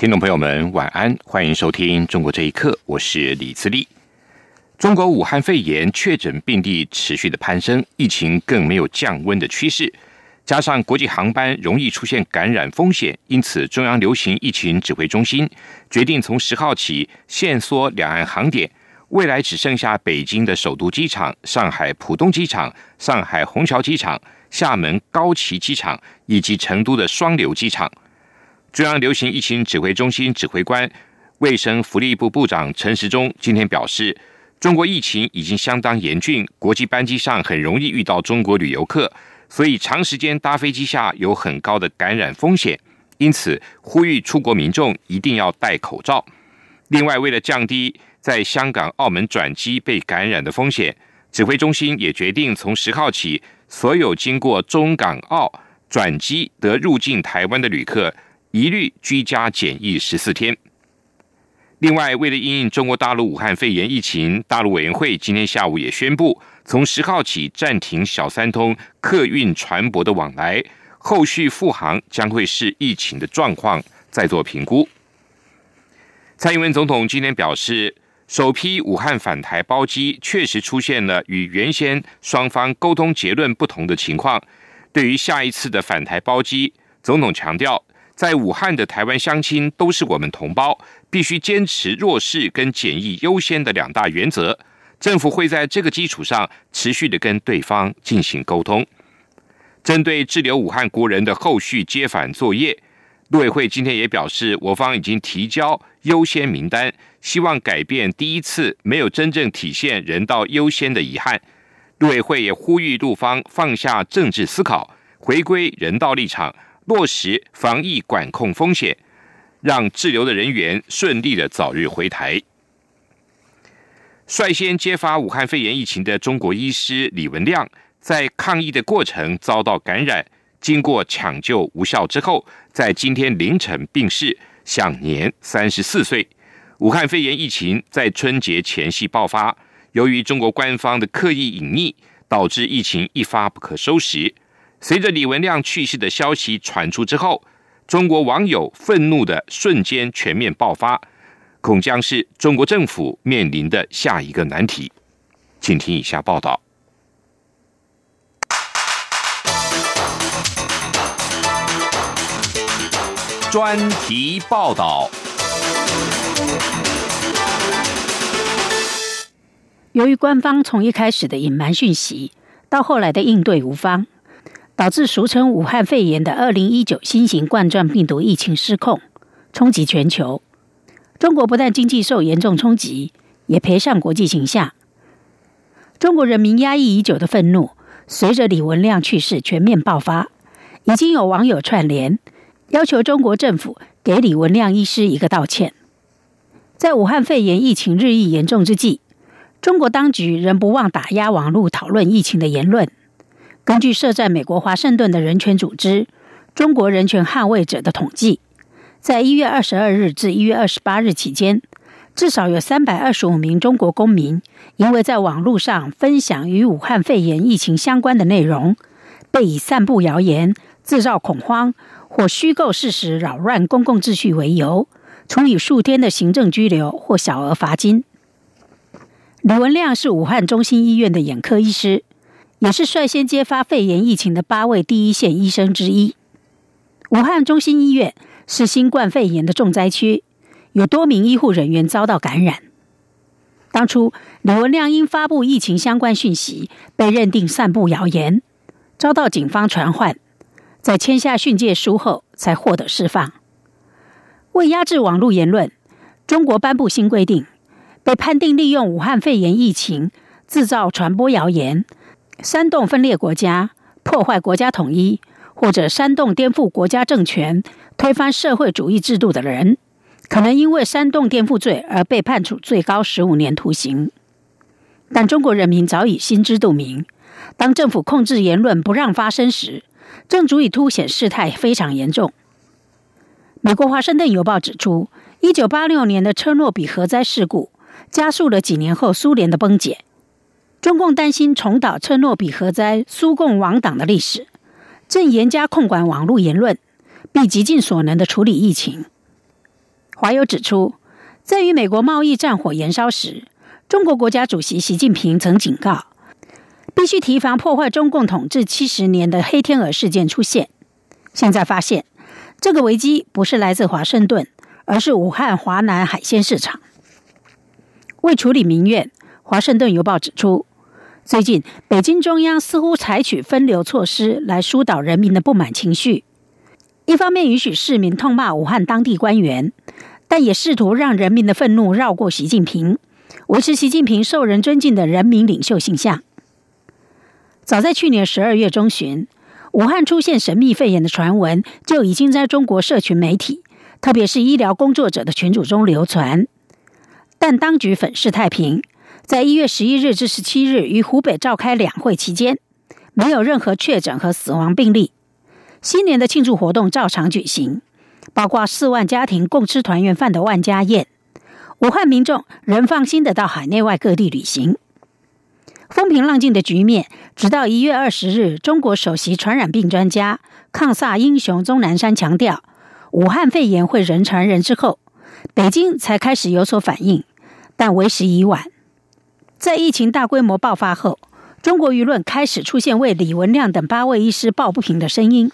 听众朋友们，晚安，欢迎收听《中国这一刻》，我是李自立。中国武汉肺炎确诊病例持续的攀升，疫情更没有降温的趋势，加上国际航班容易出现感染风险，因此中央流行疫情指挥中心决定从十号起限缩两岸航点，未来只剩下北京的首都机场、上海浦东机场、上海虹桥机场、厦门高崎机场以及成都的双流机场。中央流行疫情指挥中心指挥官、卫生福利部部长陈时中今天表示，中国疫情已经相当严峻，国际班机上很容易遇到中国旅游客，所以长时间搭飞机下有很高的感染风险，因此呼吁出国民众一定要戴口罩。另外，为了降低在香港、澳门转机被感染的风险，指挥中心也决定从十号起，所有经过中港澳转机得入境台湾的旅客。一律居家检疫十四天。另外，为了应应中国大陆武汉肺炎疫情，大陆委员会今天下午也宣布，从十号起暂停小三通客运船舶的往来，后续复航将会视疫情的状况再做评估。蔡英文总统今天表示，首批武汉返台包机确实出现了与原先双方沟通结论不同的情况。对于下一次的返台包机，总统强调。在武汉的台湾乡亲都是我们同胞，必须坚持弱势跟检疫优先的两大原则。政府会在这个基础上持续的跟对方进行沟通。针对滞留武汉国人的后续接返作业，陆委会今天也表示，我方已经提交优先名单，希望改变第一次没有真正体现人道优先的遗憾。陆委会也呼吁陆方放下政治思考，回归人道立场。落实防疫管控风险，让滞留的人员顺利的早日回台。率先揭发武汉肺炎疫情的中国医师李文亮，在抗疫的过程遭到感染，经过抢救无效之后，在今天凌晨病逝，享年三十四岁。武汉肺炎疫情在春节前夕爆发，由于中国官方的刻意隐匿，导致疫情一发不可收拾。随着李文亮去世的消息传出之后，中国网友愤怒的瞬间全面爆发，恐将是中国政府面临的下一个难题。请听以下报道。专题报道。由于官方从一开始的隐瞒讯息，到后来的应对无方。导致俗称武汉肺炎的二零一九新型冠状病毒疫情失控，冲击全球。中国不但经济受严重冲击，也赔上国际形象。中国人民压抑已久的愤怒，随着李文亮去世全面爆发。已经有网友串联，要求中国政府给李文亮医师一个道歉。在武汉肺炎疫情日益严重之际，中国当局仍不忘打压网络讨论疫情的言论。根据设在美国华盛顿的人权组织“中国人权捍卫者”的统计，在一月二十二日至一月二十八日期间，至少有三百二十五名中国公民因为在网络上分享与武汉肺炎疫情相关的内容，被以散布谣言、制造恐慌或虚构事实扰乱公共秩序为由，处以数天的行政拘留或小额罚金。李文亮是武汉中心医院的眼科医师。也是率先揭发肺炎疫情的八位第一线医生之一。武汉中心医院是新冠肺炎的重灾区，有多名医护人员遭到感染。当初李文亮因发布疫情相关讯息，被认定散布谣言，遭到警方传唤，在签下训诫书后才获得释放。为压制网络言论，中国颁布新规定，被判定利用武汉肺炎疫情制造传播谣言。煽动分裂国家、破坏国家统一，或者煽动颠覆国家政权、推翻社会主义制度的人，可能因为煽动颠覆罪而被判处最高十五年徒刑。但中国人民早已心知肚明，当政府控制言论不让发生时，正足以凸显事态非常严重。美国《华盛顿邮报》指出，一九八六年的车诺比核灾事故加速了几年后苏联的崩解。中共担心重蹈车诺比核灾苏共亡党的历史，正严加控管网络言论，并极尽所能的处理疫情。华友指出，在与美国贸易战火燃烧时，中国国家主席习近平曾警告，必须提防破坏中共统治七十年的黑天鹅事件出现。现在发现，这个危机不是来自华盛顿，而是武汉华南海鲜市场。为处理民怨，《华盛顿邮报》指出。最近，北京中央似乎采取分流措施来疏导人民的不满情绪。一方面允许市民痛骂武汉当地官员，但也试图让人民的愤怒绕过习近平，维持习近平受人尊敬的人民领袖形象。早在去年十二月中旬，武汉出现神秘肺炎的传闻就已经在中国社群媒体，特别是医疗工作者的群组中流传，但当局粉饰太平。在一月十一日至十七日于湖北召开两会期间，没有任何确诊和死亡病例。新年的庆祝活动照常举行，包括四万家庭共吃团圆饭的万家宴。武汉民众仍放心的到海内外各地旅行。风平浪静的局面，直到一月二十日，中国首席传染病专家、抗萨英雄钟南山强调武汉肺炎会人传人之后，北京才开始有所反应，但为时已晚。在疫情大规模爆发后，中国舆论开始出现为李文亮等八位医师抱不平的声音，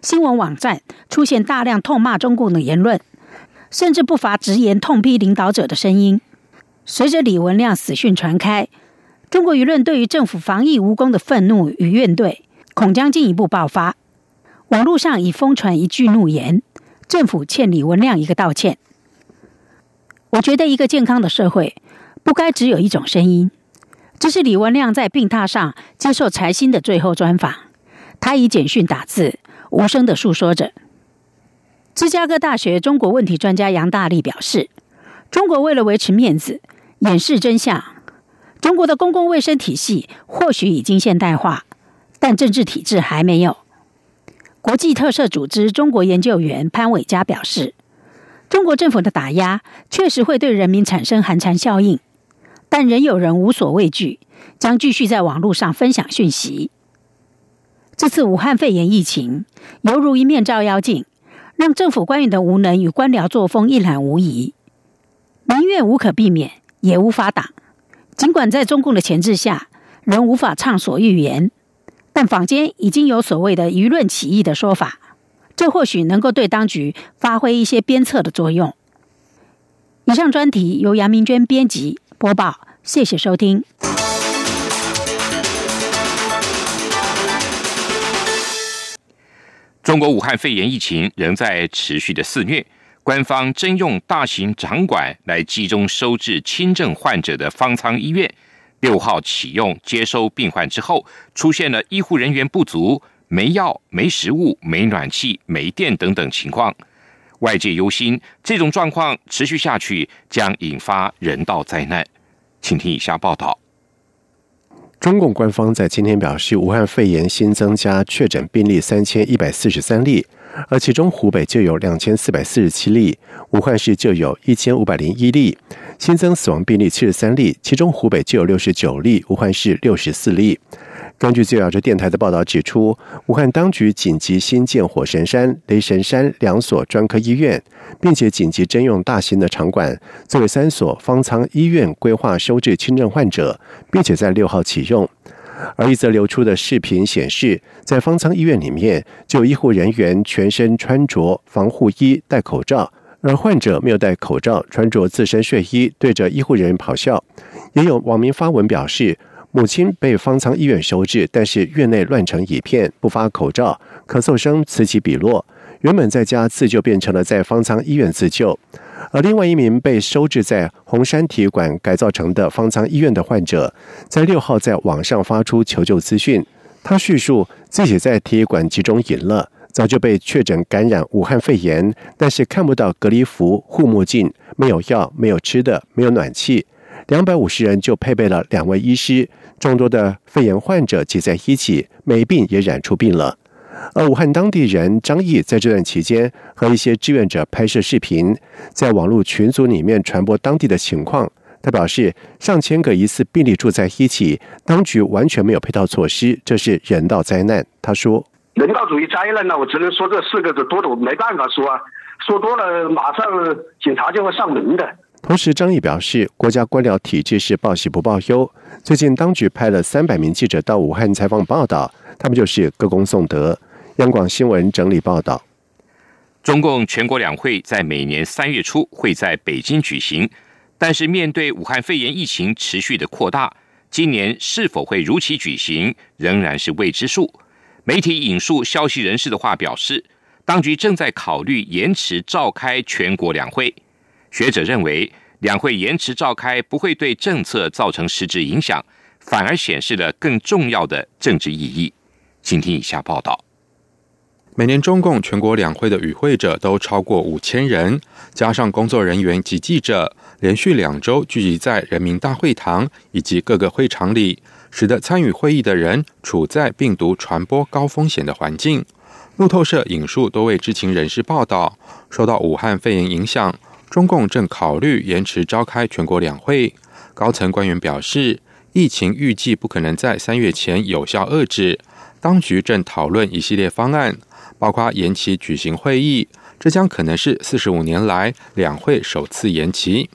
新闻网站出现大量痛骂中共的言论，甚至不乏直言痛批领导者的声音。随着李文亮死讯传开，中国舆论对于政府防疫无功的愤怒与怨怼，恐将进一步爆发。网络上已疯传一句怒言：“政府欠李文亮一个道歉。”我觉得，一个健康的社会。不该只有一种声音。这是李文亮在病榻上接受财新的最后专访。他以简讯打字，无声的诉说着。芝加哥大学中国问题专家杨大力表示：“中国为了维持面子，掩饰真相。中国的公共卫生体系或许已经现代化，但政治体制还没有。”国际特赦组织中国研究员潘伟佳表示：“中国政府的打压确实会对人民产生寒蝉效应。”但仍有人无所畏惧，将继续在网络上分享讯息。这次武汉肺炎疫情犹如一面照妖镜，让政府官员的无能与官僚作风一览无遗。民怨无可避免，也无法挡。尽管在中共的钳制下，仍无法畅所欲言，但坊间已经有所谓的舆论起义的说法，这或许能够对当局发挥一些鞭策的作用。以上专题由杨明娟编辑。播报，谢谢收听。中国武汉肺炎疫情仍在持续的肆虐，官方征用大型场馆来集中收治轻症患者的方舱医院，六号启用接收病患之后，出现了医护人员不足、没药、没食物、没暖气、没电等等情况。外界忧心，这种状况持续下去将引发人道灾难。请听以下报道。中共官方在今天表示，武汉肺炎新增加确诊病例三千一百四十三例，而其中湖北就有两千四百四十七例，武汉市就有一千五百零一例，新增死亡病例七十三例，其中湖北就有六十九例，武汉市六十四例。根据自由亚洲电台的报道指出，武汉当局紧急新建火神山、雷神山两所专科医院，并且紧急征用大型的场馆，作为三所方舱医院规划收治轻症患者，并且在六号启用。而一则流出的视频显示，在方舱医院里面，就医护人员全身穿着防护衣、戴口罩，而患者没有戴口罩，穿着自身睡衣，对着医护人员咆哮。也有网民发文表示。母亲被方舱医院收治，但是院内乱成一片，不发口罩，咳嗽声此起彼落。原本在家自救，变成了在方舱医院自救。而另外一名被收治在红山体育馆改造成的方舱医院的患者，在六号在网上发出求救资讯。他叙述自己在体育馆集中营了，早就被确诊感染武汉肺炎，但是看不到隔离服、护目镜，没有药、没有吃的、没有暖气。两百五十人就配备了两位医师，众多的肺炎患者挤在一起，没病也染出病了。而武汉当地人张毅在这段期间和一些志愿者拍摄视频，在网络群组里面传播当地的情况。他表示，上千个疑似病例住在一起，当局完全没有配套措施，这是人道灾难。他说：“人道主义灾难呢，我只能说这四个字多的我没办法说啊，说多了马上警察就会上门的。”同时，张毅表示，国家官僚体制是报喜不报忧。最近，当局派了三百名记者到武汉采访报道，他们就是歌功颂德。央广新闻整理报道：中共全国两会在每年三月初会在北京举行。但是，面对武汉肺炎疫情持续的扩大，今年是否会如期举行，仍然是未知数。媒体引述消息人士的话表示，当局正在考虑延迟召开全国两会。学者认为，两会延迟召开不会对政策造成实质影响，反而显示了更重要的政治意义。请听以下报道。每年中共全国两会的与会者都超过五千人，加上工作人员及记者，连续两周聚集在人民大会堂以及各个会场里，使得参与会议的人处在病毒传播高风险的环境。路透社引述多位知情人士报道，受到武汉肺炎影响，中共正考虑延迟召开全国两会。高层官员表示，疫情预计不可能在三月前有效遏制，当局正讨论一系列方案。包括延期举行会议，这将可能是四十五年来两会首次延期。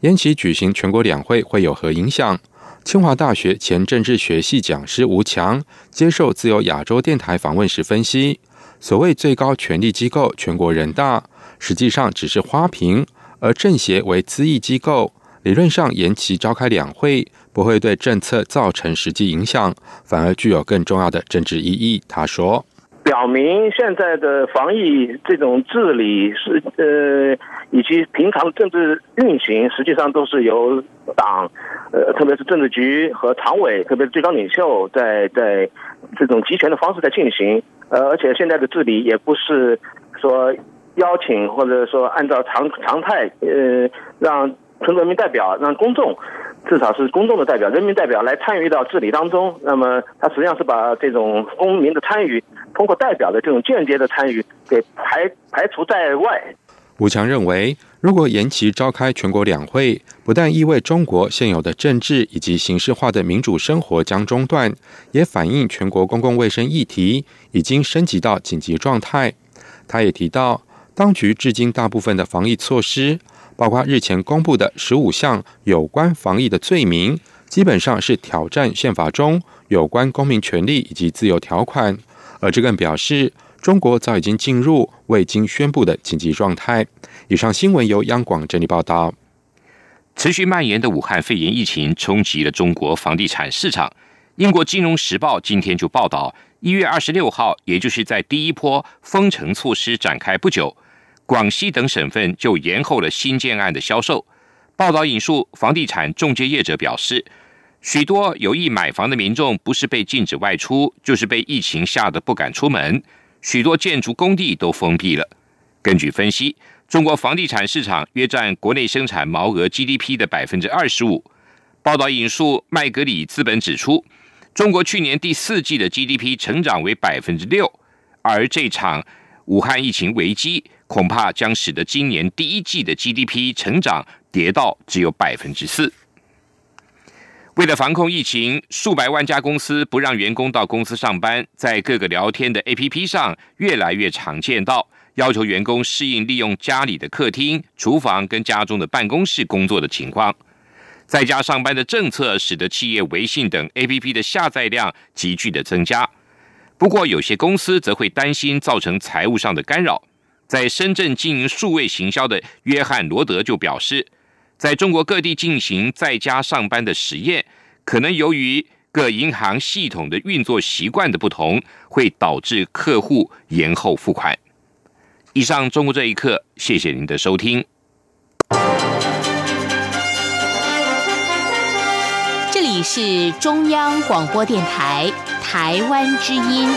延期举行全国两会会有何影响？清华大学前政治学系讲师吴强接受自由亚洲电台访问时分析：，所谓最高权力机构全国人大，实际上只是花瓶，而政协为资议机构，理论上延期召开两会不会对政策造成实际影响，反而具有更重要的政治意义。他说。表明现在的防疫这种治理是呃，以及平常政治运行，实际上都是由党，呃，特别是政治局和常委，特别是最高领袖，在在这种集权的方式在进行。呃，而且现在的治理也不是说邀请或者说按照常常态，呃，让村人民代表，让公众。至少是公众的代表、人民代表来参与到治理当中，那么他实际上是把这种公民的参与，通过代表的这种间接的参与给排排除在外。吴强认为，如果延期召开全国两会，不但意味中国现有的政治以及形式化的民主生活将中断，也反映全国公共卫生议题已经升级到紧急状态。他也提到，当局至今大部分的防疫措施。包括日前公布的十五项有关防疫的罪名，基本上是挑战宪法中有关公民权利以及自由条款。而这更表示，中国早已经进入未经宣布的紧急状态。以上新闻由央广整理报道。持续蔓延的武汉肺炎疫情冲击了中国房地产市场。英国金融时报今天就报道，一月二十六号，也就是在第一波封城措施展开不久。广西等省份就延后了新建案的销售。报道引述房地产中介业者表示，许多有意买房的民众不是被禁止外出，就是被疫情吓得不敢出门。许多建筑工地都封闭了。根据分析，中国房地产市场约占国内生产毛额 GDP 的百分之二十五。报道引述麦格里资本指出，中国去年第四季的 GDP 成长为百分之六，而这场武汉疫情危机。恐怕将使得今年第一季的 GDP 成长跌到只有百分之四。为了防控疫情，数百万家公司不让员工到公司上班，在各个聊天的 APP 上越来越常见到要求员工适应利用家里的客厅、厨房跟家中的办公室工作的情况。在家上班的政策使得企业微信等 APP 的下载量急剧的增加。不过，有些公司则会担心造成财务上的干扰。在深圳经营数位行销的约翰罗德就表示，在中国各地进行在家上班的实验，可能由于各银行系统的运作习惯的不同，会导致客户延后付款。以上中国这一刻，谢谢您的收听。这里是中央广播电台台湾之音。